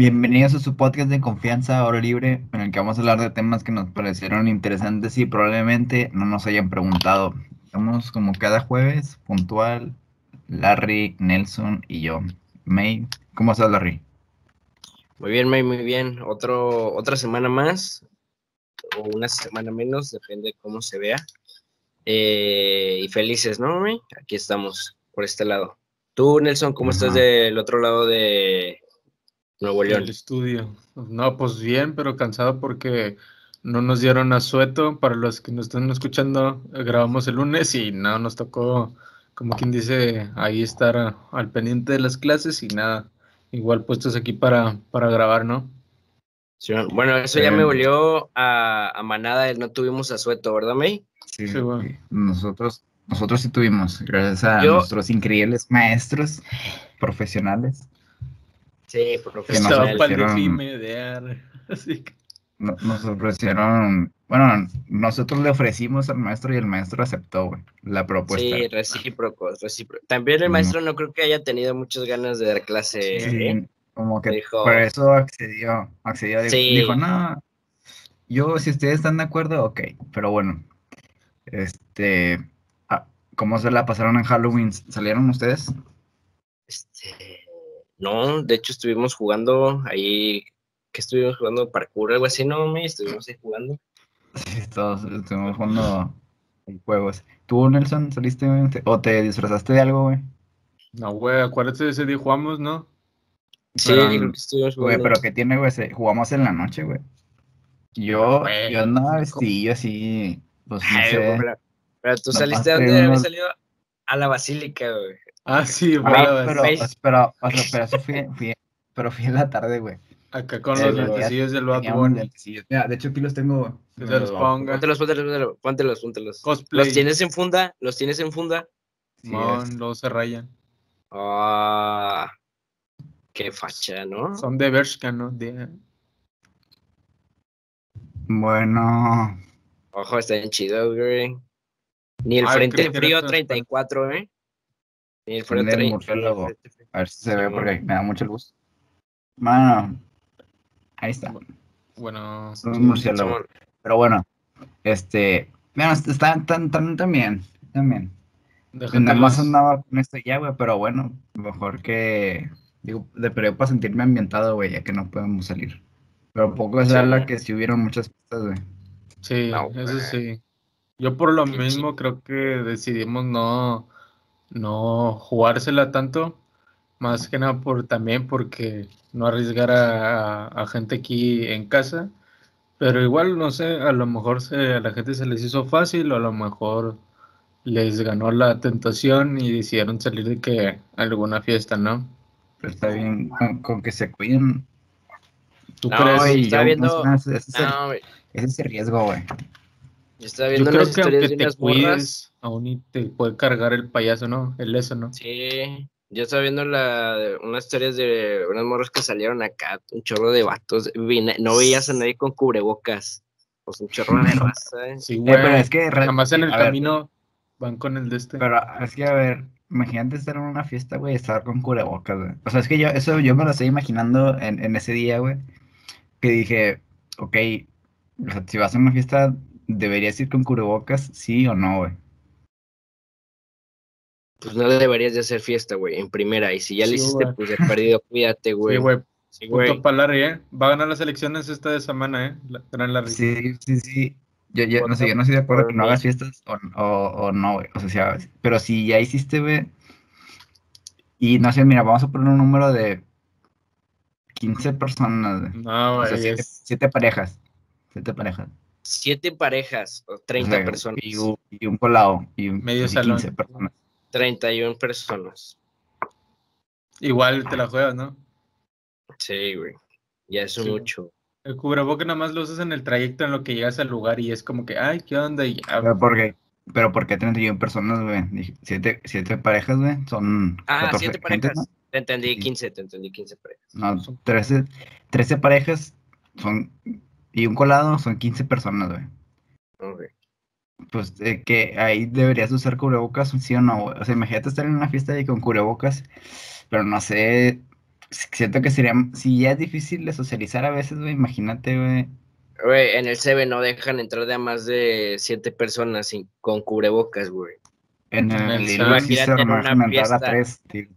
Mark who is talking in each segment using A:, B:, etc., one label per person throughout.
A: Bienvenidos a su podcast de confianza Hora Libre, en el que vamos a hablar de temas que nos parecieron interesantes y probablemente no nos hayan preguntado. Estamos como cada jueves, puntual, Larry, Nelson y yo. May, ¿cómo estás, Larry?
B: Muy bien, May, muy bien. Otro, otra semana más, o una semana menos, depende de cómo se vea. Eh, y felices, ¿no? Aquí estamos, por este lado. Tú, Nelson, ¿cómo estás del otro lado de Nuevo León?
C: El estudio. No, pues bien, pero cansado porque no nos dieron asueto. Para los que nos están escuchando, grabamos el lunes y no nos tocó, como quien dice, ahí estar al pendiente de las clases y nada. Igual puestos aquí para, para grabar, ¿no?
B: Sí, bueno, eso ya me volvió a, a manada, no tuvimos asueto, ¿verdad, May?
A: Sí,
C: Sí,
A: nosotros, nosotros sí tuvimos, gracias a
B: Yo-
A: nuestros increíbles maestros profesionales.
B: Sí,
A: Que nos
B: profesional.
C: Estaba para el
A: ofrecieron-
C: defime de ar- Así que,
A: No- Nos ofrecieron, bueno, nosotros le ofrecimos al maestro y el maestro aceptó, la propuesta.
B: Sí, recíprocos, recíprocos. También el maestro no creo que haya tenido muchas ganas de dar clase.
A: Sí,
B: ¿eh?
A: Como que
B: Dijo-
A: por eso accedió, accedió, dijo,
B: Sí.
A: dijo, no, yo si ustedes están de acuerdo, ok, pero bueno, este, ah, ¿cómo se la pasaron en Halloween? ¿Salieron ustedes?
B: Este, no, de hecho estuvimos jugando ahí, que estuvimos jugando parkour, algo así, ¿no? Me estuvimos ahí jugando.
A: Sí, todos estuvimos jugando juegos. ¿Tú, Nelson, saliste o te disfrazaste de algo, güey?
C: no, güey, acuérdate de ese día jugamos, ¿no?
B: Sí,
A: Pero,
B: creo que estuvimos
A: Güey,
B: jugando.
A: pero ¿qué tiene, güey? Jugamos en la noche, güey. Yo,
C: Güey,
A: yo andaba vestidillo así, pues no
B: Ay,
A: sé.
B: güey, pero, pero tú saliste salido a la basílica, güey.
C: Ah, sí,
A: Ah,
C: güey,
A: pero,
B: Face.
A: pues, pero, o sea, pero eso fui, fui- pero fui en la tarde, güey.
C: acá con
A: Eh,
C: los lentecillos del Bad
A: Teníamos
C: Bunny.
A: lentecillos. Mira, de hecho aquí los tengo, güey.
C: Que se los ponga.
B: Póntelos, póntelos, póntelos, póntelos, póntelos.
C: Cosplay.
B: ¿Los tienes en funda? ¿Los tienes en funda?
A: Sí,
C: Simón,
A: es-
C: luego se rayan.
B: Ah, qué facha, ¿no?
C: Son de Bershka, ¿no? De-
A: Bueno,
B: Ojo, están chidos, güey. Ni el
C: Ay,
B: Frente Frío
C: transparente.
B: 34, ¿eh? Ni el Frente Frío.
A: murciélago. a ver si se ve porque me da mucha luz. Mano, ahí está.
C: Bueno,
A: Son un murciélago. Pero bueno, este, bueno, están tan, tan, también, también. Nada más andaba con esto ya, güey, pero bueno, mejor que, digo, de periodo para sentirme ambientado, güey, ya que no podemos salir. Pero poco es
B: Sí.
A: la que si hubieron muchas pistas, güey.
C: Sí,
B: No,
C: eso sí. Yo por lo mismo creo que decidimos no, no jugársela tanto, más que nada por también porque no arriesgar a, a- a gente aquí en casa, pero igual no sé, a lo mejor se, a la gente se les hizo fácil o a lo mejor les ganó la tentación y decidieron salir de que alguna fiesta, ¿no?
A: Pero está bien con, con que se cuiden.
C: ¿Tú
B: No,
C: crees?
A: y yo,
B: viendo-
A: más ese, es el,
B: No, güey,
A: ese es el riesgo, güey.
B: yo estaba
C: Yo
B: viendo
C: creo
B: unas
C: que
B: historias de
C: te
B: unas morras.
C: cuides, aún y te puede cargar el payaso, ¿no? El eso, ¿no?
B: Sí, yo estaba viendo la, unas historias de unas morras que salieron acá, un chorro de vatos. vine- no veías a nadie con cubrebocas. Pues un chorro de raza, ¿eh?
C: Sí,
A: Eh,
C: güey.
A: pero es que re-
C: Nada más en el
A: a ver,
C: camino van con el de este.
A: Pero es que, a ver, imagínate estar en una fiesta, güey, estar con cubrebocas, güey. O sea, es que yo, eso yo me lo estoy imaginando en, en ese día, güey. Que dije, ok, o sea, si vas a una fiesta, ¿deberías ir con cubrebocas, sí o no, güey?
B: Pues no deberías de hacer fiesta, güey, en primera. Y si ya lo
C: Sí,
B: hiciste,
C: güey.
B: pues de perdido, cuídate, güey.
C: Sí, güey.
B: Sí,
C: Punto
B: güey.
C: para Larry, ¿eh? Va a ganar las elecciones esta de semana, ¿eh? La- gran Larry.
A: Sí, sí, sí. Yo, yo, no sé, yo no estoy de acuerdo que no hagas fiestas o, o, o no, güey. O sea, si hagas- pero si ya hiciste, güey, y no sé, mira, vamos a poner un número de 15 personas, güey.
C: No,
A: O sea,
C: güey.
A: siete,
C: es-
A: siete parejas. Siete parejas.
B: Siete parejas o
A: O
B: 30
A: sea,
B: personas.
A: Y un, y un colado. Y un,
C: Medio
A: así
C: salón.
A: 15 personas.
B: 31 personas.
C: Igual te la juegas, ¿no?
B: Sí, güey. Ya es
C: Sí.
B: mucho.
C: El cubreboca nada más lo usas en el trayecto en lo que llegas al lugar y es como que, ay, ¿qué onda? Y ya,
A: Pero porque, pero ¿por qué 31 personas, güey? Siete, siete parejas, güey. Son
B: Ah,
A: 14
B: siete parejas. Te entendí
A: Sí.
B: 15, te entendí 15 parejas.
A: ¿no? No, 13, 13 parejas son y un colado son 15 personas, güey.
B: Ok.
A: pues eh, que ahí deberías usar cubrebocas, sí o no, güey. O sea, imagínate estar en una fiesta ahí con cubrebocas, pero no sé, siento que sería, si ya es difícil de socializar a veces, güey, imagínate, güey.
B: Güey, en el CB no dejan entrar de a más de siete personas sin, con cubrebocas, güey.
A: En
C: En
A: el,
C: el
A: el. Fister
B: Imagínate en
A: no
B: una
A: dejan entrar a
B: fiesta.
A: tres, tío.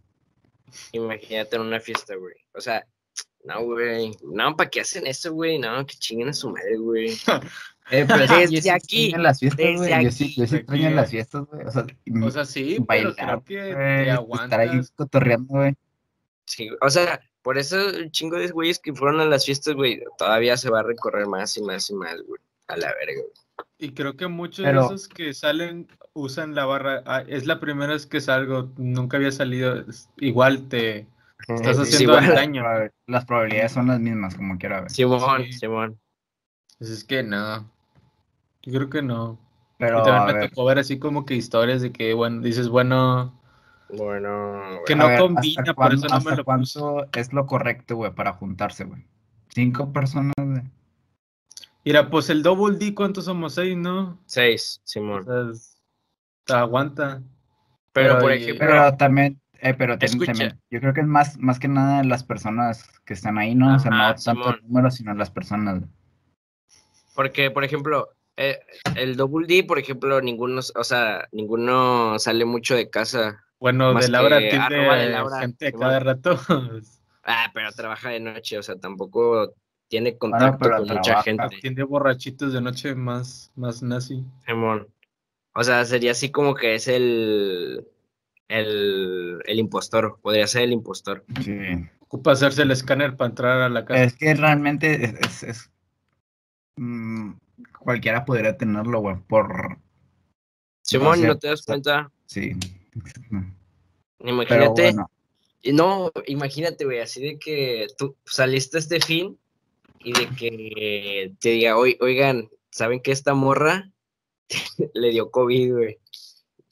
B: Imagínate en una fiesta, güey. O sea, no, güey. No, ¿para qué hacen eso, güey? No, que chinguen a su madre, güey.
A: Eh, pero
B: Desde
A: yo sí
B: aquí,
A: las fiestas,
B: desde
A: güey. Yo sí, yo sí extraño
C: güey.
A: las fiestas, güey. O sea,
C: O sea, sí, pero
A: bailar,
C: creo que
A: güey,
C: te
A: estar ahí cotorreando, güey.
B: Sí, o sea, por eso el chingo de güeyes que fueron a las fiestas, güey, todavía se va a recorrer más y más y más, güey. A la verga, güey.
C: Y creo que muchos
A: Pero-
C: de esos que salen usan la barra. ah, es la primera vez que salgo, nunca había salido. es- Igual te estás
B: Sí,
C: haciendo
B: igual.
C: daño.
A: Las probabilidades son las mismas, como quiera, güey.
B: Simón,
C: Sí.
B: Simón.
C: Pues es que no. Yo creo que no.
A: Pero,
C: y también
A: a
C: me
A: ver,
C: tocó ver así como que historias de que, bueno, dices, bueno,
B: Bueno,
C: Que no
A: ver,
C: combina,
A: ¿hasta
C: por eso no me lo
A: cuánto es lo correcto, güey, para juntarse, güey? Cinco personas, güey.
C: mira, pues el double D, ¿cuántos somos? Seis, ¿no?
B: Seis,
C: O
B: Simón.
C: sea, te aguanta.
B: Pero,
C: pero
B: por ejemplo,
A: Pero también, eh, pero también, yo creo que es más, más que nada las personas que están ahí, ¿no? o sea,
B: Ajá,
A: no tanto el número, sino las personas. güey.
B: porque, por ejemplo, eh, el double D, por ejemplo, ninguno, o sea, ninguno sale mucho de casa.
C: Bueno,
B: Más
C: de Laura
B: que
C: tiene
B: Laura,
C: gente a
B: Simón.
C: cada rato.
B: Ah, pero trabaja de noche, o sea, tampoco tiene
A: Bueno,
B: contacto
A: pero
B: con mucha gente.
C: Tiene borrachitos de noche más, más nazi.
B: Simón. O sea, sería así como que es el, el, el impostor, podría ser el impostor.
A: Sí.
C: Ocupa hacerse el escáner para entrar a la casa.
A: Es que realmente es, es- es- mm, cualquiera podría tenerlo, güey, por,
B: Simón,
A: sé,
B: ¿no te das cuenta?
A: sí.
B: Imagínate,
A: bueno,
B: y no, imagínate, güey, así de que tú saliste este fin y de que te diga, "Oi- oigan, ¿saben que esta morra le dio COVID, güey?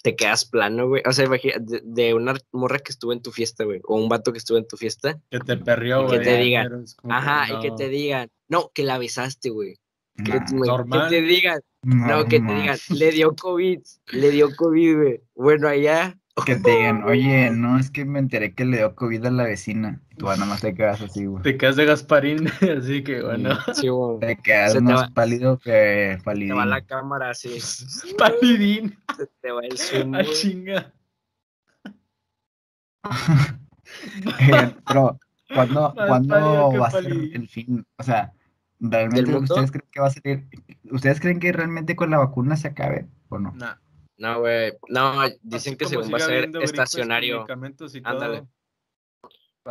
B: Te quedas plano, güey. O sea, imagínate, de, de una morra que estuvo en tu fiesta, güey, o un vato que estuvo en tu fiesta.
C: Que te perrió,
B: Y que
C: güey.
B: te digan, Ajá, y que
C: no.
B: te digan, no, que la besaste, güey. Que,
A: nah,
B: te- güey,
C: normal.
B: que te digan, no, que te digan, le dio COVID, le dio COVID, güey. Bueno, allá,
A: Que te digan, oye, no, es que me enteré que le dio COVID a la vecina. Tú nada más te quedas así, güey.
C: Te quedas de Gasparín, así que bueno.
B: sí, güey,
A: Te quedas
B: Se te
A: más
B: va-
A: pálido que
B: te
A: palidín.
B: va la cámara así,
C: Palidín,
B: se te va el zoom,
C: a chinga.
A: Eh, Pero, ¿cuándo, ¿cuándo va a ser el fin? O sea, ¿realmente ustedes creen que va a salir? ¿Ustedes creen que realmente con la vacuna se acabe o no?
C: Nah.
B: No, güey, no, dicen
C: Así
B: que según va a ser estacionario. Ándale.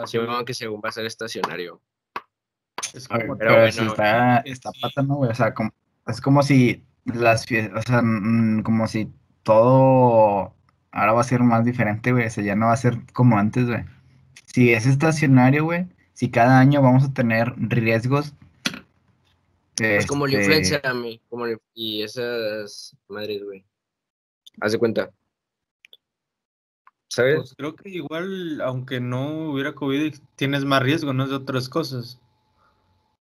B: Según que según va a ser estacionario.
C: Es
A: ver,
C: como
A: pero
B: bueno,
A: si está, está
C: sí.
A: pata, ¿no, güey? O sea, como- es como si las fiestas, o sea, mm, como si todo ahora va a ser más diferente, güey. O sea, ya no va a ser como antes, güey. Si es estacionario, güey, si cada año vamos a tener riesgos.
B: Es como la
A: este,
B: influenza a mí, como la- y esas madres, güey. Haz de cuenta. ¿Sabes?
C: Pues creo que igual, aunque no hubiera COVID, tienes más riesgo, ¿no? De otras cosas.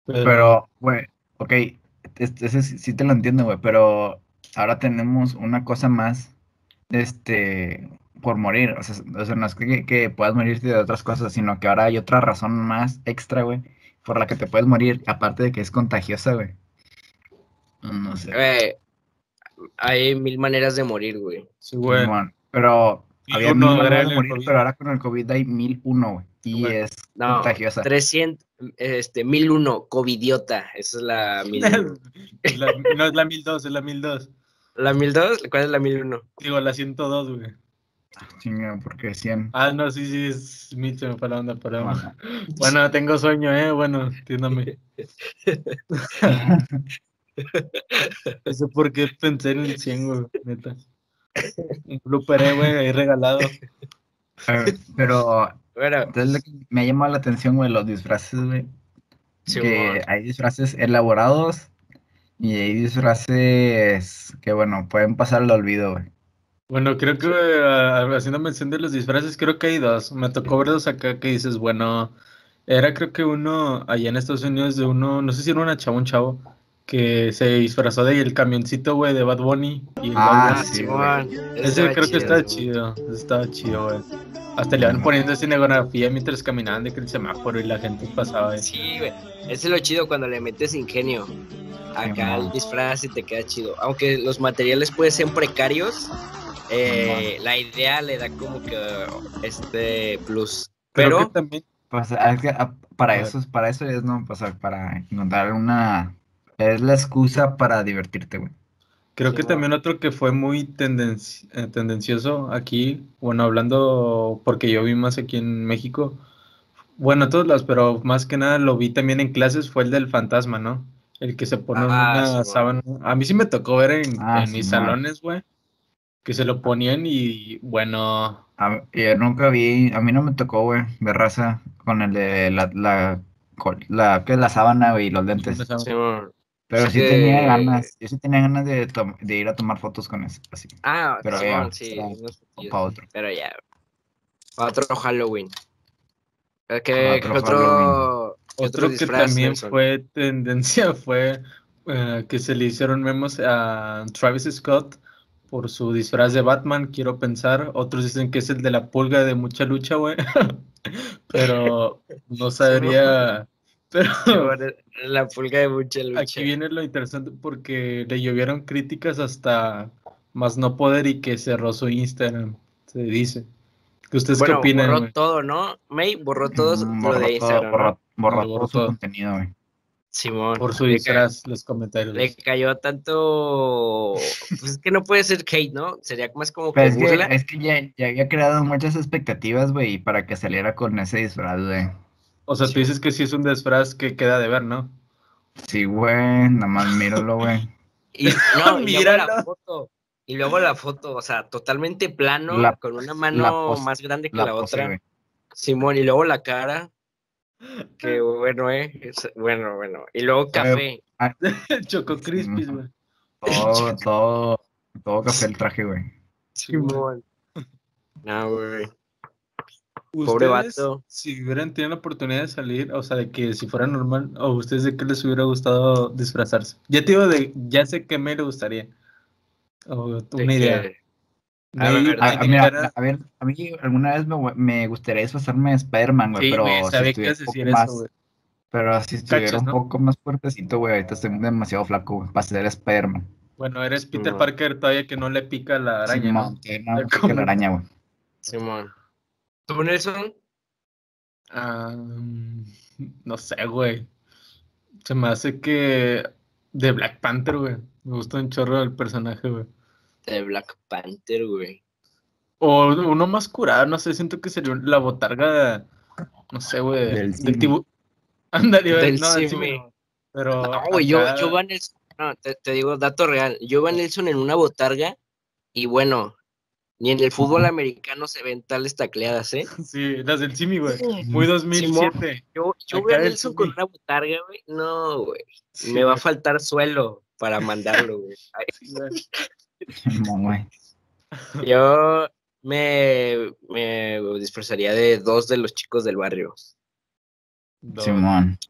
A: Pero, güey, ok, es- ese sí sí te lo entiendo, güey, pero ahora tenemos una cosa más, este, por morir, o sea, o sea, no es que, que puedas morirte de otras cosas, sino que ahora hay otra razón más extra, güey, por la que te puedes morir, aparte de que es contagiosa, güey. No sé.
B: Güey, hay mil maneras de morir, güey.
C: sí, güey.
A: Simón, pero
C: Mil
A: había
C: uno,
A: mil maneras de morir,
C: COVID.
A: pero ahora con el COVID hay mil uno, güey, y
C: Güey.
A: es
B: No,
A: contagiosa.
B: 300, este, 1001, covidiota. Esa es la 1001.
C: La- no es la 1002, es la 1002.
B: ¿La 1002? ¿Cuál es la 1001?
C: Digo, la 102, güey.
A: Chinga, porque 100.
C: Ah, no, sí, sí, es mil, se me fue la onda, pero... Bueno, tengo sueño, ¿eh? Bueno, entiéndame. No sé por qué pensé en el 100, güey, neta. Un blooper, eh, güey, ahí regalado.
A: Pero
B: Bueno,
A: Entonces lo que me ha llamado la atención, güey, los disfraces, güey.
B: Sí,
A: que hay disfraces elaborados y hay disfraces que, bueno, pueden pasar al olvido, güey.
C: Bueno, creo que ah, haciendo mención de los disfraces, creo que hay dos. Me tocó ver dos acá que dices, bueno, era creo que uno allá en Estados Unidos de uno, no sé si era una chava, un chavo, que se disfrazó de el camioncito, güey, de Bad Bunny. Y el
A: Ah,
C: Bad Bunny.
A: sí,
B: Simón.
C: Ese creo que
B: Simón.
C: chido. Estaba chido, güey. Hasta le van poniendo escenografía mientras caminaban de que el semáforo y la gente pasaba. güey.
B: Sí, güey. Ese es lo chido cuando le metes ingenio. Acá el disfraz y te queda chido. Aunque los materiales pueden ser precarios, eh, la idea le da como que este plus.
C: Creo
B: Pero
C: que también.
A: Pues, es que, ah, para eso, para eso es, ¿no? Pues, ah, para encontrar una... Es la excusa para divertirte, güey.
C: Creo
B: Sí,
C: que
B: bueno.
C: también otro que fue muy tendenci- eh, tendencioso aquí, bueno, hablando porque yo vi más aquí en México, bueno, a todos lados, pero más que nada lo vi también en clases, fue el del fantasma, ¿no? El que se pone
B: Ah,
C: una
B: sí, bueno.
C: sábana. A mí sí me tocó ver en,
A: Ah,
C: en mis salones, güey, que se lo ponían y bueno,
A: A, yo nunca vi, a mí no me tocó, güey, ver raza con el de la, la, col- la, ¿qué es la sábana, güey, y los lentes. Pero sí
B: que-
A: tenía ganas, yo sí tenía ganas de, de ir a tomar fotos con eso, así,
B: Ah,
A: Pero ya,
B: sí.
A: para otro.
B: Pero ya. Para otro Halloween. Eh, ¿Qué,
A: otro
B: otro,
C: que también
B: Nelson?
C: fue tendencia fue eh, que se le hicieron memos a Travis Scott por su disfraz de Batman, quiero pensar. Otros dicen que es el de la pulga de mucha lucha, güey. Pero no sabría. Pero
B: La pulga de mucha lucha.
C: aquí viene lo interesante porque le llovieron críticas hasta más no poder y que cerró su Instagram, se dice. ¿Que ¿Ustedes
B: bueno,
C: qué opinan?
B: borró todo, ¿no? May borró todo
A: Mm,
B: lo
A: borró
B: de
A: todo,
B: Instagram. ¿no?
A: borró, borró
C: Borró
A: todo su
C: todo.
A: contenido, güey.
B: Simón.
C: Por su disfraz, los comentarios.
B: Le cayó tanto. Pues es que no puede ser hate, ¿no? Sería más como
A: Pero
B: que
A: es que,
B: burla.
A: es que ya, ya había creado muchas expectativas, güey, para que saliera con ese disfraz, güey.
C: O sea, tú dices que sí es un disfraz que queda de ver, ¿no?
A: Sí, güey, nada más míralo, güey.
B: Y, no, y luego la foto. Y luego la foto, o sea, totalmente plano,
A: La-
B: con una mano
A: pose-
B: más grande que
A: La
B: la,
A: pose,
B: otra. Simón, y luego la cara. Que bueno, eh. es- Bueno, bueno. Y luego café.
C: Choco Crispis, güey.
A: Todo, todo, todo café el traje, güey.
B: Simón. No, güey. Pobre vato.
C: Si hubieran tenido la oportunidad de salir, o sea, de que si fuera normal, o ustedes de qué les hubiera gustado disfrazarse. Ya te digo de, ya sé qué me le gustaría. O una idea.
B: que- A ver,
A: A, mira, ver, mí alguna vez me, gu- me gustaría disfrazarme de Spider-Man, güey,
C: Sí,
A: pero si pero si estuviera un
C: ¿no?
A: poco más fuertecito, güey, ahorita estoy demasiado flaco, güey, para ser Spider-Man.
C: Bueno, eres Peter. Parker todavía que no le pica la araña,
A: que la araña, güey.
B: Simón. ¿Tú, Nelson?
C: No sé, güey. Se me hace que de Black Panther, güey. Me gusta un chorro el personaje, güey.
B: De Black Panther, güey.
C: O uno más curado, no sé, siento que sería la botarga, no sé, güey,
A: Del
C: del
A: Simi.
C: tibu... Ándale, güey,
B: Del
C: no, del
B: Simi.
C: Pero
B: No, güey, yo,
C: acá-
B: yo Van Nelson, no, te, te digo dato real, yo Van Nelson en una botarga y bueno, ni en el fútbol americano se ven tales tacleadas, ¿eh?
C: Sí, las del Simi, güey. Muy 2007.
B: Yo, yo a
C: el
B: Nelson con una botarga, güey, no, güey,
C: Sí,
B: me va a faltar suelo para mandarlo, güey. Ay,
C: sí, güey.
B: Yo me, me disfrazaría de dos de los chicos del barrio.
C: Dos.
A: Simón.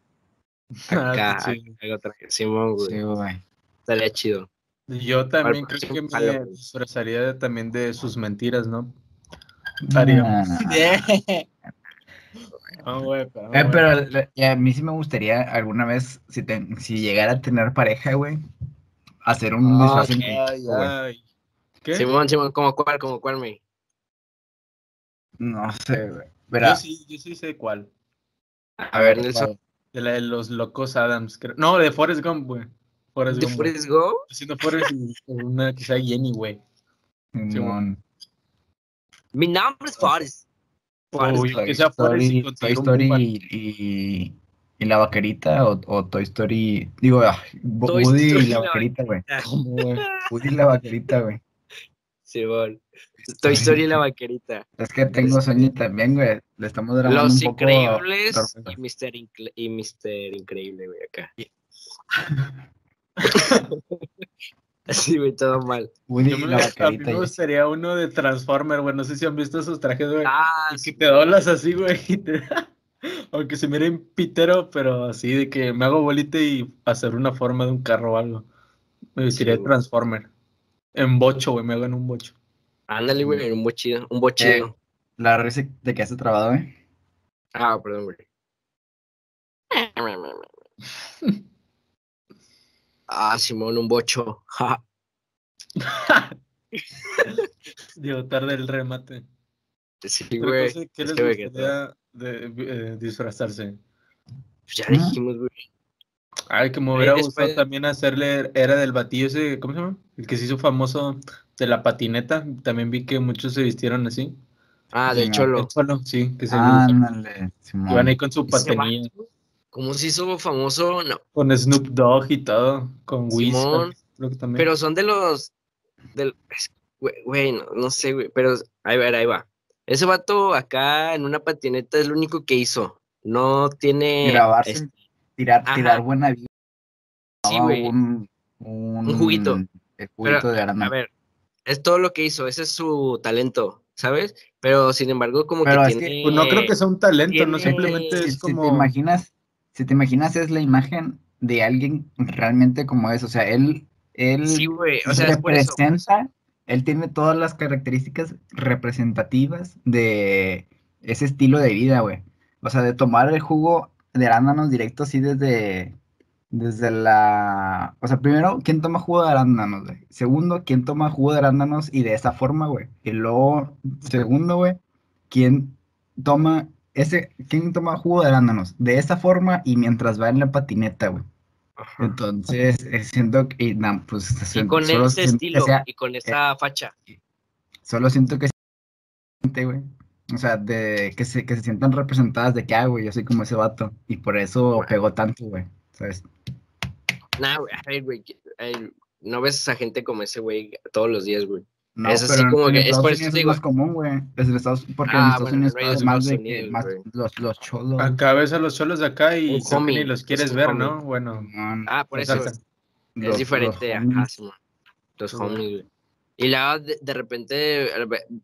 C: Ah,
B: Acá,
C: sí.
B: traje- Simón, güey,
A: Sí, güey.
B: estaría chido.
C: Yo también creo que me
B: Halloween.
C: disfrazaría de- también de sus mentiras, ¿no?
A: Ah.
C: No, güey, pero,
A: Eh, pero a mí sí me gustaría alguna vez, si, te- si llegara a tener pareja, güey, hacer un
B: Ah,
A: disfraz en.
C: Ay,
A: güey.
C: ay. ¿Qué?
B: Simón, Simón, ¿como cuál, como cuál, me?
A: No sé, güey.
C: Yo
A: Verá,
C: sí, yo sí sé cuál.
B: A ver, Nelson.
C: De la de los locos Adams. creo. No, de Forrest Gump, güey. Forrest
B: ¿de
C: Gump.
B: Forrest Go?
C: Haciendo Forrest y una que sea Jenny, güey.
A: Simón.
B: Mi nombre es Forrest. Forrest
C: Uy,
B: Gump.
C: que sea Forrest y,
A: y, la vaquerita o, o Toy Story, digo, ah,
B: Toy
A: Woody
B: Story
A: y la vaquerita, güey.
C: ¿Cómo, güey?
A: Woody y la vaquerita, güey.
B: Simón. Toy Story y la vaquerita.
A: Es que tengo sueño también, güey. Le estamos grabando
B: Los
A: un poco.
B: Increíbles y Mr. Incre- y Mr. Increíble, güey, acá. Así, güey, todo mal.
A: Woody
C: Yo
A: y
C: me-
A: la
C: a mí
A: vaquerita.
C: me gustaría uno de Transformer, güey. No sé si han visto esos trajes, güey.
B: Ah,
C: Y
B: sí,
C: que te doblas así, güey. y te- Aunque se mire un pitero, pero así de que me hago bolita y hacer una forma de un carro o algo. Me vestiría
B: Sí,
C: de
B: güey.
C: Transformer. En bocho, güey, me hago en un bocho.
B: Ándale, güey, un bochido, un bochido.
A: La risa de que has trabado, ¿eh?
B: Ah, perdón, güey. Ah, Simón, un bocho.
C: Digo, tarde el remate.
B: Sí,
C: Pero
B: güey.
C: entonces, ¿Qué
B: es
C: les
B: que,
C: gustaría de, eh, disfrazarse?
B: Pues ya
A: Ah.
B: dijimos, güey.
C: Ay, que me hubiera
B: después-
C: gustado también hacerle, era del batillo ese, ¿cómo se llama? El que se hizo famoso de la patineta. También vi que muchos se vistieron así.
B: Ah,
A: Sí,
B: del
A: no,
B: cholo.
C: El cholo, sí, que se
A: Ándale,
C: iban ahí con su patinilla,
B: ¿Cómo se hizo famoso? No,
C: con Snoop Dogg y todo, con Wiz.
B: Simón. Pero son de los. Del, güey, no, no sé, güey. Pero ahí va, ahí va. Ese vato acá en una patineta es lo único que hizo. No tiene.
A: Grabarse,
B: es-
A: tirar,
B: Ajá.
A: tirar buena vida.
B: Sí, güey.
A: Un, un,
B: Un juguito.
A: El juguito de
B: A
A: arándano.
B: ver, es todo lo que hizo. Ese es su talento, ¿sabes? Pero sin embargo, como
A: Pero
B: que
A: es que,
B: tiene.
C: Pues no creo que sea un talento, no simplemente
A: si,
C: es
A: si
C: como...
A: te imaginas, si te imaginas es la imagen de alguien realmente como es, o sea, él, él
B: Sí, güey. O sea, es por eso.
A: representa, él tiene todas las características representativas de ese estilo de vida, güey. O sea, de tomar el jugo de arándanos directo así desde, desde la... O sea, primero, ¿quién toma jugo de arándanos, güey? Segundo, ¿quién toma jugo de arándanos y de esa forma, güey? Y luego, segundo, güey, ¿quién toma ese, quién toma jugo de arándanos? De esa forma y mientras va en la patineta, güey.
B: Ajá.
A: Entonces, eh, siento que, pues,
B: Y con
A: solo
B: ese estilo
A: sea-
B: y con esa facha.
A: Solo siento que güey. O sea, de que se, que se sientan representadas de que, ah, güey, yo soy como ese vato. Y por eso pegó tanto, güey. ¿Sabes?
B: Nah, güey, No ves a esa gente como ese güey todos los días, güey.
A: No,
B: Es así
A: en-
B: como
A: en
B: que- es por eso
A: es
B: digo.
A: más común, güey. Es en Estados, porque en
B: Ah,
A: Estados
B: bueno,
A: Unidos es más de que
B: Unidos,
A: más los, los cholos.
C: Acá ves a los cholos de acá y ni los
B: es
C: quieres ver,
B: homie.
C: ¿no? Bueno,
A: Simón,
B: Ah, por eso
C: Exacto.
A: los-
B: es
A: los
B: diferente.
A: homies.
B: Simón. Los homies, güey. Y luego de, de repente,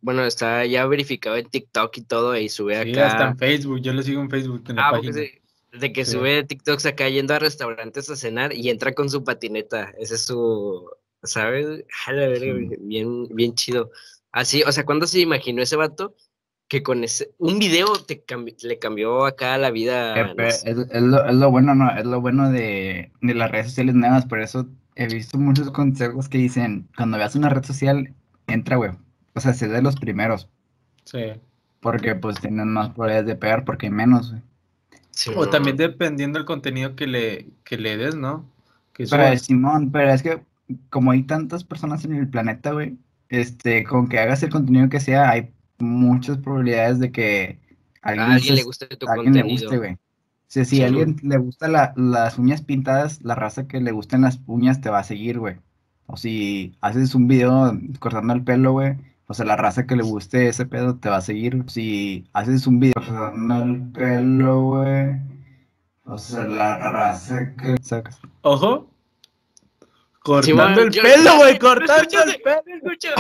B: bueno, está ya verificado en TikTok y todo, y sube
C: sí, hasta
B: acá.
C: en Facebook, yo lo sigo en Facebook, en la
B: Ah, porque
C: página.
B: sí, de que
C: Sí.
B: sube TikToks acá yendo a restaurantes a cenar y entra con su patineta. Ese es su, ¿sabes? Verga, bien, bien chido. Así, o sea, ¿cuándo se imaginó ese vato que con ese, un video te cambi- le cambió acá la vida?
A: Eh,
B: no
A: es, es lo, es lo bueno, no, es lo bueno de, de las redes sociales nuevas, por eso he visto muchos consejos que dicen, cuando veas una red social, entra, güey. O sea, sé de los primeros,
C: Sí.
A: porque pues tienen más probabilidades de pegar porque hay menos, güey.
B: Sí,
C: O
B: no.
C: también dependiendo del contenido que le, que le des, ¿no? Que
A: Pero. Simón, pero es que como hay tantas personas en el planeta, güey, este, con que hagas el contenido que sea, hay muchas probabilidades de que alguien,
B: A alguien
A: se-
B: le guste tu
A: a alguien le
B: contenido.
A: guste, güey. O sea, si
B: Sí,
A: a alguien le gusta la- las uñas pintadas, la raza que le gusten las uñas te va a seguir, güey. O si haces un video cortando el pelo, güey, o sea, la raza que le guste ese pedo te va a seguir. Si haces un video cortando el pelo, güey, o sea, la raza que sacas.
C: Ojo. Cortando el
B: yo-
C: pelo, güey,
B: ¿Me
C: cortando el pelo.
B: ¿Me escuchas?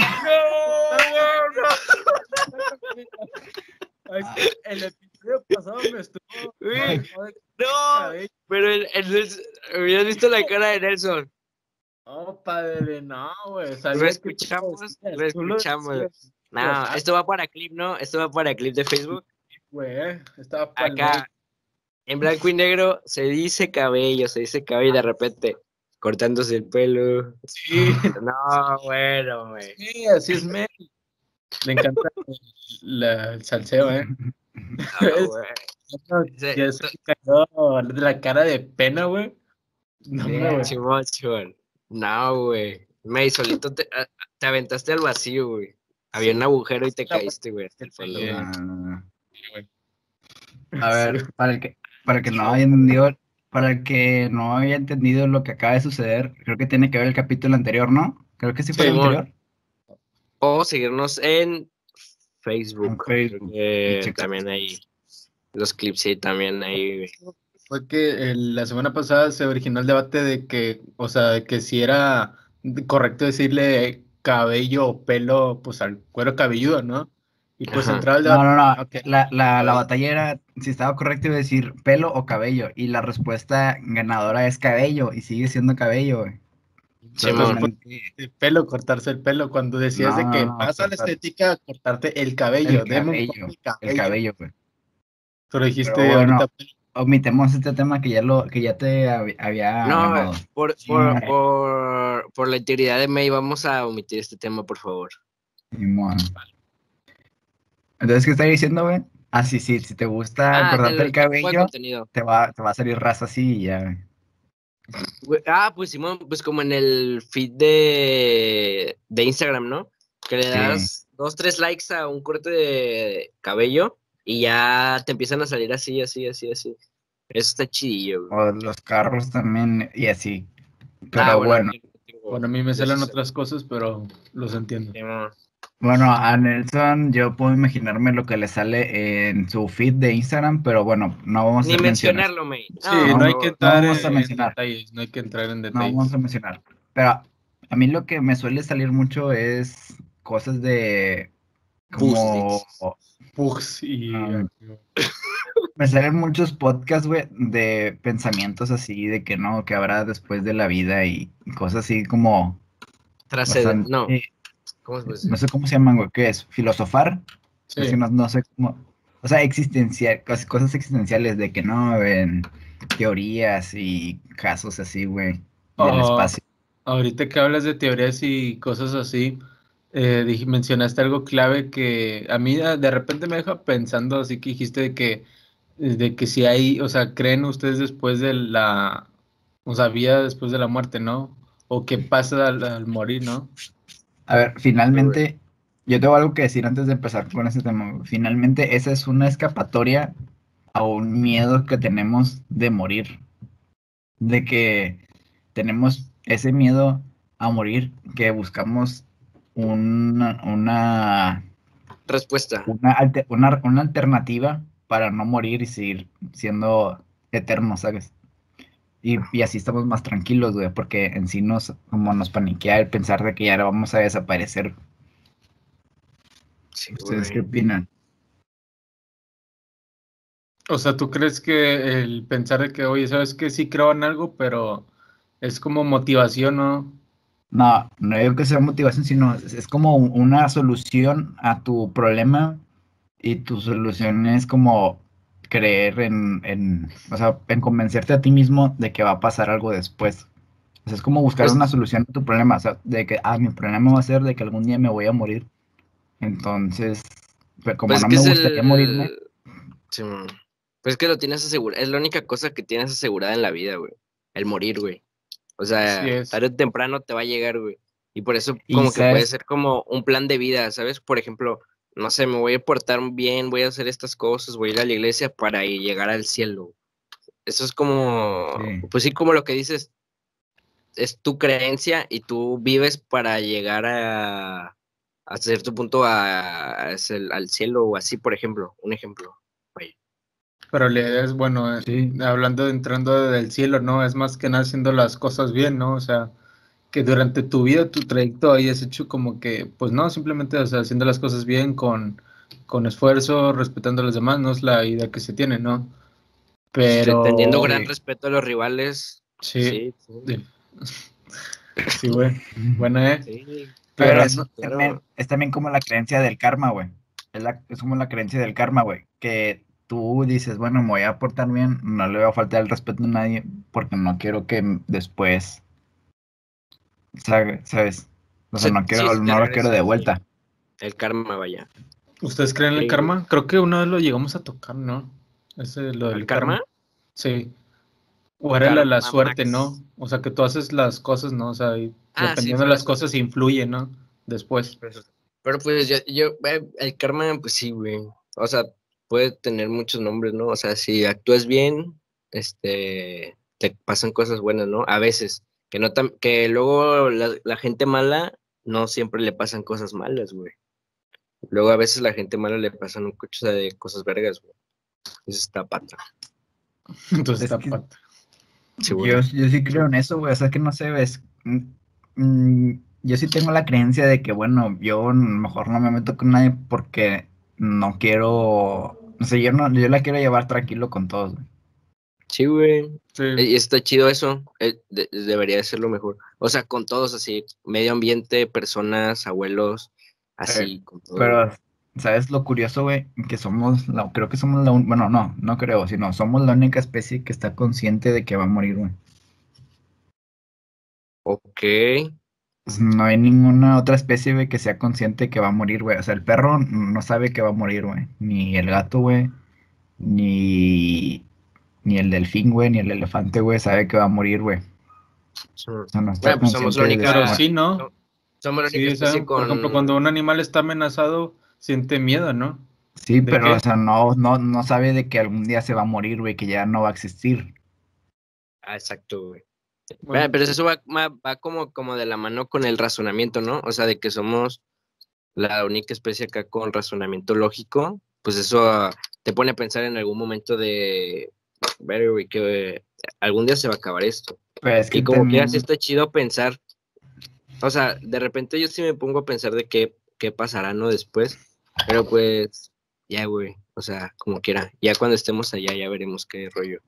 C: Ay, El episodio pasado me estuvo. No,
B: No, pero el, el hubieras visto la cara de Nelson.
C: No, padre, no, güey.
B: Lo escuchamos, lo escuchamos. No, esto va para clip, ¿no? Esto va para clip de Facebook.
C: Güey, estaba
B: Acá, en blanco y negro, se dice cabello, se dice cabello y de repente cortándose el pelo.
C: Sí,
B: No, bueno, güey.
C: sí, así es Mel. Le encanta la- el salseo, ¿eh?
B: No, güey.
C: No, ya se cayó de la cara de pena, güey. No,
B: Sí,
C: güey.
B: Simón. No, güey. Me solito te, te aventaste al vacío, güey. Había un agujero y te caíste, güey, hasta el fondo.
C: Sí.
B: güey.
A: No, no, no.
C: güey.
A: A ver, para el que, para el que no haya entendido, para el que no haya entendido lo que acaba de suceder, creo que tiene que ver el capítulo anterior, ¿no? Creo que sí fue el anterior.
B: O seguirnos en Facebook.
A: En Facebook.
B: también hay los clips, sí, también hay. güey.
C: Fue que el- la semana pasada se originó el debate de que, o sea, de que si era correcto decirle cabello o pelo, pues al cuero cabelludo, ¿no? Y pues
B: Ajá.
C: entraba el
A: No,
C: debate.
A: no, no. La, la, la batalla era, si estaba correcto, iba a decir pelo o cabello. Y la respuesta ganadora es cabello. Y sigue siendo cabello, güey.
C: El pelo, cortarse el pelo, cuando decías de que
A: no,
C: vas a la estética, cortarte el cabello.
A: El cabello, El cabello, güey.
C: Tú lo dijiste
A: Pero bueno,
C: ahorita.
A: Omitemos este tema que ya lo, que ya te hab- había
B: No,
A: ganado.
B: por,
A: Sí,
B: por, por, por la integridad de May, vamos a omitir este tema, por favor.
A: Entonces, ¿qué está diciendo, güey? Ah, sí, sí, si te gusta
B: Ah,
A: cortarte
B: del
A: el cabello, te va, te va a salir raza así y ya, güey.
B: Ah, pues Simón, pues como en el feed de, de Instagram, ¿no? Que le
A: Sí.
B: das dos, tres likes a un corte de cabello y ya te empiezan a salir así, así, así, así. Eso está chidillo, güey.
A: O los carros también y así. Pero
B: Ah,
A: bueno,
B: tengo-
C: Bueno, a mí me salen otras cosas, pero los entiendo.
B: Simón.
A: Bueno, a Nelson yo puedo imaginarme lo que le sale en su feed de Instagram, pero bueno, no vamos a
B: Ni
A: menciones.
B: mencionarlo, May.
C: Sí,
A: no,
C: no, hay que entrar
A: no vamos a
C: en,
A: mencionar.
C: detalles, no hay que entrar en
A: No
C: detalles.
A: vamos a mencionar. Pero a mí lo que me suele salir mucho es cosas de como
C: Pugs y...
A: Ah. me salen muchos podcasts, güey, de pensamientos así, de que no, que habrá después de la vida y cosas así como
B: Trascendente. No, ¿cómo se puede decir?
A: no sé cómo se llaman, güey, ¿qué es? Filosofar.
C: Sí.
A: Es que no, no sé cómo, o sea, existencial, cosas, cosas existenciales de que no, en teorías y casos así, güey, del
C: Oh.
A: espacio.
C: Ahorita que hablas de teorías y cosas así, eh, mencionaste algo clave que a mí de de repente me deja pensando, así que dijiste de que, de que si hay, o sea, creen ustedes después de la, o sea, vida después de la muerte, ¿no? O qué pasa al, al morir, ¿no?
A: A ver, finalmente, yo tengo algo que decir antes de empezar con este tema. Finalmente, esa es una escapatoria a un miedo que tenemos de morir. De que tenemos ese miedo a morir, que buscamos una, una,
B: Respuesta.
A: una, alte- una, una alternativa para no morir y seguir siendo eternos, ¿sabes? Y, y así estamos más tranquilos, güey, porque en sí nos, como nos paniquea el pensar de que ya no vamos a desaparecer.
B: Sí,
A: ¿Ustedes
B: güey.
A: qué opinan?
C: O sea, ¿tú crees que el pensar de que, oye, sabes que sí creo en algo, pero es como motivación, ¿no?
A: No, no digo que sea motivación, sino es, es como un- una solución a tu problema y tu solución es como creer en, en, o sea, en convencerte a ti mismo de que va a pasar algo después. O sea, es como buscar
B: Pues-
A: una solución a tu problema, o sea, de que, ah, mi problema va a ser de que algún día me voy a morir. Entonces, pues, como
B: Pues
A: no me gustaría
B: el-
A: morirme,
B: Sí, pues es que lo tienes asegurado. Es la única cosa que tienes asegurada en la vida, güey. El morir, güey. O sea, tarde o temprano te va a llegar, güey. Y por eso como que puede ser como un plan de vida, ¿sabes? Por ejemplo, no sé, me voy a portar bien, voy a hacer estas cosas, voy a ir a la iglesia para llegar al cielo. Eso es como,
A: Sí.
B: pues sí, como lo que dices, es tu creencia y tú vives para llegar a, a cierto punto a, al cielo o así, por ejemplo, un ejemplo.
C: Pero la idea es, bueno,
A: Sí.
C: hablando de entrando del cielo, ¿no? Es más que nada haciendo las cosas bien, ¿no? O sea, que durante tu vida, tu trayecto hayas hecho como que, pues no, simplemente, o sea, haciendo las cosas bien, con, con esfuerzo, respetando a los demás, no es la idea que se tiene, ¿no? Pero...
B: teniendo gran respeto a los rivales.
C: Sí,
B: Sí, sí.
C: güey, buena, ¿eh?
B: sí.
A: Pero
C: Pero
A: es, también, es también como la creencia del karma, güey. Es, la- es como la creencia del karma, güey. Que tú dices, bueno, me voy a portar bien, no le voy a faltar el respeto a nadie, porque no quiero que después, ¿sabes? O sea,
B: Sí,
A: no quiero,
B: sí,
A: no lo quiero de vuelta.
B: El karma, vaya.
C: ¿Ustedes creen en el
B: Sí.
C: karma? Creo que una vez lo llegamos a tocar, ¿no? Ese, lo del
B: ¿El karma?
C: Sí. O era la, suerte,
B: Max.
C: ¿no? O sea, que tú haces las cosas, ¿no? O sea, y
B: Ah, sí,
C: dependiendo de las cosas influye, ¿no? Después.
B: Pero pues yo, yo, eh, el karma, pues sí, güey. O sea, puede tener muchos nombres, ¿no? O sea, si actúas bien, este, te pasan cosas buenas, ¿no? A veces. Que no tam- que luego la, la gente mala no siempre le pasan cosas malas, güey. Luego a veces la gente mala le pasan un coche de cosas vergas, güey. Eso está pata.
C: Entonces
A: Es
C: está
A: que-
C: pata.
B: Sí.
A: Yo, yo sí creo en eso, güey. O sea, que no sé, ves. mm, mm, yo sí tengo la creencia de que, bueno, yo mejor no me meto con nadie porque no quiero, o sea, yo, no, yo la quiero llevar tranquilo con todos, güey.
B: Sí, güey.
C: Sí.
B: Eh, Y está chido eso. eh, de- debería de ser lo mejor. O sea, con todos así, medio ambiente, personas, abuelos, así, con todo.
A: Pero, ¿sabes lo curioso, güey? Que somos, la, creo que somos la, un- bueno, no, no creo, sino somos la única especie que está consciente de que va a morir, güey.
B: Ok.
A: Pues no hay ninguna otra especie, güey, que sea consciente que va a morir, güey. O sea, el perro no sabe que va a morir, güey. Ni el gato, güey. Ni, ni el delfín, güey. Ni el elefante, güey, sabe que va a morir, güey. O sea, no está
B: Bueno, pues somos la única-
C: Pero sí, ¿no?
B: Somos la
C: Sí,
B: única
C: sea,
B: especie
C: por
B: con...
C: ejemplo, cuando un animal está amenazado, siente miedo, ¿no?
A: Sí,
C: ¿De
A: pero,
C: qué?
A: o sea, no, no, no sabe de que algún día se va a morir, güey, que ya no va a existir.
B: Ah, exacto, güey.
C: Bueno,
B: Bueno, pero eso va, va, va como, como de la mano con el razonamiento, ¿no? O sea, de que somos la única especie acá con razonamiento lógico, pues eso ah, te pone a pensar en algún momento de, ver, güey, que eh, algún día se va a acabar esto.
A: Pero es que
B: Y como que
A: también-
B: así está chido pensar, o sea, de repente yo sí me pongo a pensar de qué, qué pasará, ¿no? Después, pero pues, ya, güey, o sea, como quiera, ya cuando estemos allá ya veremos qué rollo.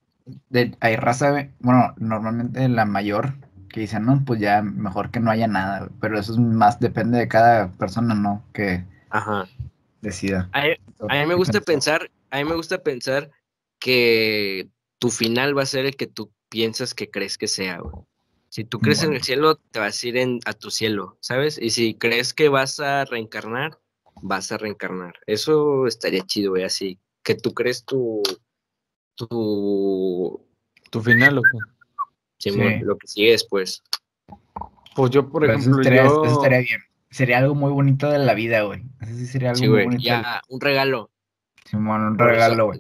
A: de- hay raza, bueno, normalmente la mayor que dicen, no, pues ya mejor que no haya nada, pero eso es más, depende de cada persona, ¿no? Que
B: Ajá.
A: decida.
B: A, a mí me gusta pensar, a mí me gusta pensar que tu final va a ser el que tú piensas que crees que sea, güey. Si tú crees en el cielo, te vas a ir en, a tu cielo, ¿sabes? Y si crees que vas a reencarnar, vas a reencarnar. Eso estaría chido, güey, así. Que tú crees tu, tu,
C: tu final, loco.
B: Simón,
A: Sí.
B: lo que sigue después.
C: Pues yo, por
A: Pero eso
C: ejemplo,
A: estaría,
C: yo...
A: eso estaría bien. Sería algo muy bonito de la vida, güey. Eso sí sería algo
B: Sí,
A: muy
B: güey,
A: bonito.
B: ya, un regalo.
A: Simón, un
B: Por eso-
A: regalo, güey.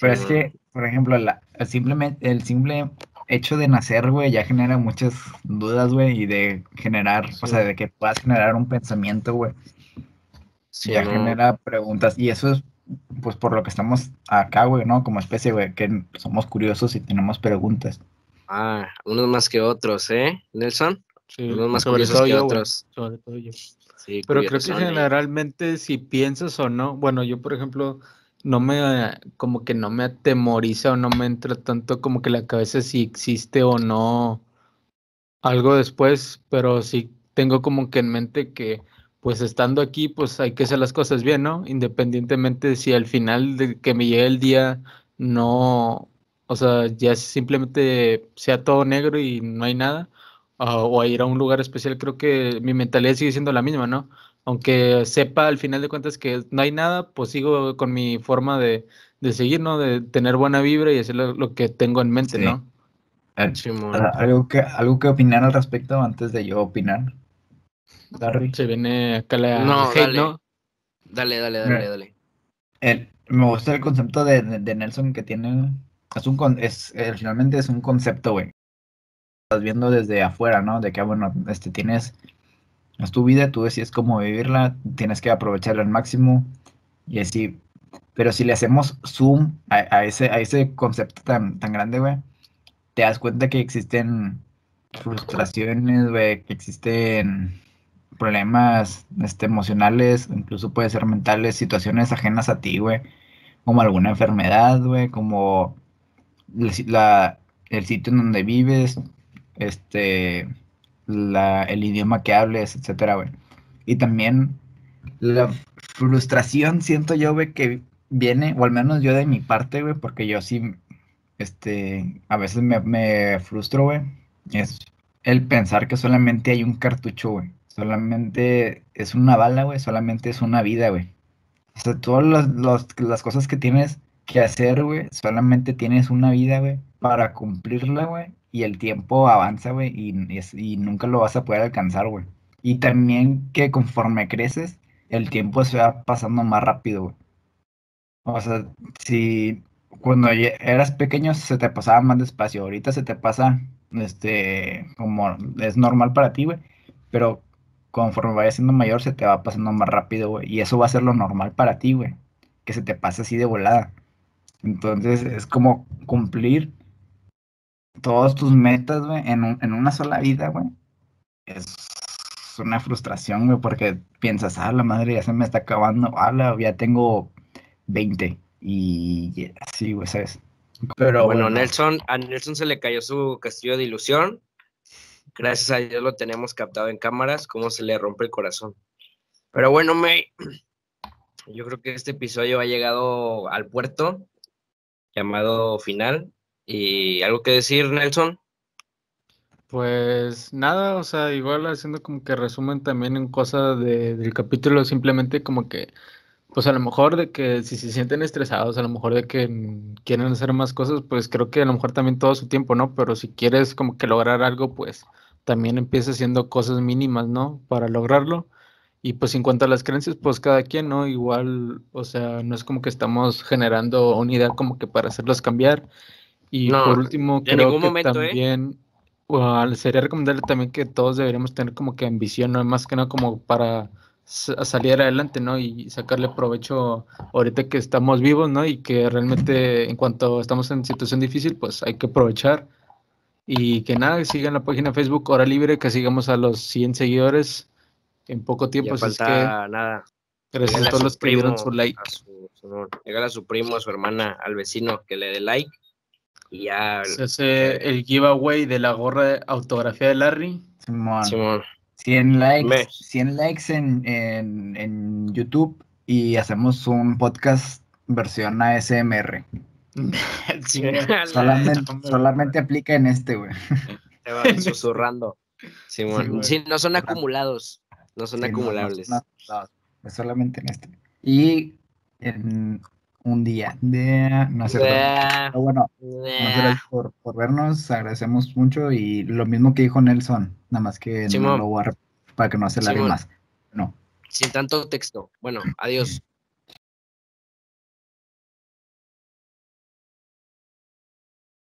A: Pero es que, por ejemplo, la, el, simplemente, el simple hecho de nacer, güey, ya genera muchas dudas, güey, y de generar, o sea, de que puedas generar un pensamiento, güey, ya genera preguntas. Y eso es, pues, por lo que estamos acá, güey, ¿no? Como especie, güey, que somos curiosos y tenemos preguntas.
B: Ah, unos más que otros, ¿eh, Nelson?
C: Sí,
B: Unos más
C: sobre
B: curiosos
C: todo
B: que
C: yo,
B: otros.
C: sobre todo yo.
B: Sí,
C: Pero creo que
B: ¿eh?
C: generalmente si piensas o no, bueno, yo por ejemplo, no me, como que no me atemoriza o no me entra tanto como que la cabeza si existe o no algo después, pero sí tengo como que en mente que pues estando aquí pues hay que hacer las cosas bien, ¿no? Independientemente de si al final de que me llegue el día no, o sea, ya simplemente sea todo negro y no hay nada, ah, o a ir a un lugar especial, creo que mi mentalidad sigue siendo la misma, ¿no? Aunque sepa al final de cuentas que no hay nada, pues sigo con mi forma de, de seguir, ¿no? De tener buena vibra y hacer lo, lo que tengo en mente,
A: Sí.
C: ¿no?
B: Simón.
A: ah, ¿Algo que, algo que opinar al respecto antes de yo opinar? Darry.
C: Se viene acá la
B: No,
C: hate,
B: dale.
C: ¿no?
B: Dale, dale, dale,
A: Mira.
B: dale.
A: El- me gusta el concepto de, de- de Nelson que tiene. Es un con- es, eh, finalmente es un concepto, güey. Estás viendo desde afuera, ¿no? De que, ah, bueno, este tienes. Es tu vida, tú decides cómo vivirla, tienes que aprovecharla al máximo. Y así. Pero si le hacemos zoom a, ese, a ese concepto tan, tan grande, güey, te das cuenta que existen frustraciones, güey, que existen problemas este, emocionales, incluso puede ser mentales, situaciones ajenas a ti, güey, como alguna enfermedad, güey, como la- el sitio en donde vives, este, la, el idioma que hables, etcétera, güey. Y también la frustración, siento yo, güey, que viene, o al menos yo de mi parte, güey, porque yo sí, este, a veces me, me frustro, güey, es el pensar que solamente hay un cartucho, güey. Solamente es una bala, güey. Solamente es una vida, güey. O sea, todas las, los- las cosas que tienes que hacer, güey, solamente tienes una vida, güey, para cumplirla, güey. Y el tiempo avanza, güey, y, y nunca lo vas a poder alcanzar, güey. Y también que conforme creces, el tiempo se va pasando más rápido, güey. O sea, si cuando eras pequeño se te pasaba más despacio, ahorita se te pasa, este, como es normal para ti, güey, pero conforme vayas siendo mayor se te va pasando más rápido, güey, y eso va a ser lo normal para ti, güey, que se te pase así de volada. Entonces es como cumplir todas tus metas, güey, en, un- en una sola vida, güey. Es, una frustración, güey, porque piensas, ah, la madre ya se me está acabando, ah, ya tengo 20 y así, güey, ¿sabes?
B: Pero bueno, Nelson, a Nelson se le cayó su castillo de ilusión. Gracias a Dios lo tenemos captado en cámaras, cómo se le rompe el corazón. Pero bueno, May, yo creo que este episodio ha llegado al puerto llamado final. ¿Y algo que decir, Nelson?
C: Pues nada, o sea, igual haciendo como que resumen también en cosas del capítulo, simplemente como que, pues a lo mejor de que si se sienten estresados, a lo mejor de que quieren hacer más cosas, pues creo que a lo mejor también todo su tiempo, ¿no? Pero si quieres como que lograr algo, pues también empieza haciendo cosas mínimas, ¿no? Para lograrlo. Y pues en cuanto a las creencias, pues cada quien, ¿no? Igual, o sea, no es como que estamos generando una idea como que para hacerlos cambiar. Y por último, creo que ¿eh? también sería recomendable también que todos deberíamos tener como que ambición, ¿no? Más que nada como para salir adelante, ¿no? Y sacarle provecho ahorita que estamos vivos, ¿no? Y que realmente en cuanto estamos en situación difícil, pues hay que aprovechar. Y que nada, sigan la página de Facebook Hora Libre, que sigamos a los 100 seguidores en poco tiempo.
B: Ya falta nada.
C: Gracias a todos los que dieron su like. A
B: su, a su primo, a su hermana, al vecino que le dé like. Y ya.
C: Se hace el giveaway de la gorra de autografía de Larry.
A: Simón. 100 likes, 100 likes en, en, YouTube y hacemos un podcast versión ASMR. solamente, aplica en este, güey.
B: Te van susurrando. Simón. Sí, no son acumulados. No son acumulables.
A: es solamente en este. Y en un día. De, no sé. Pero bueno, gracias por, por, vernos, agradecemos mucho y lo mismo que dijo Nelson, nada más que no lo voy a para que no se largue más. No.
B: Sin tanto texto. Bueno, adiós.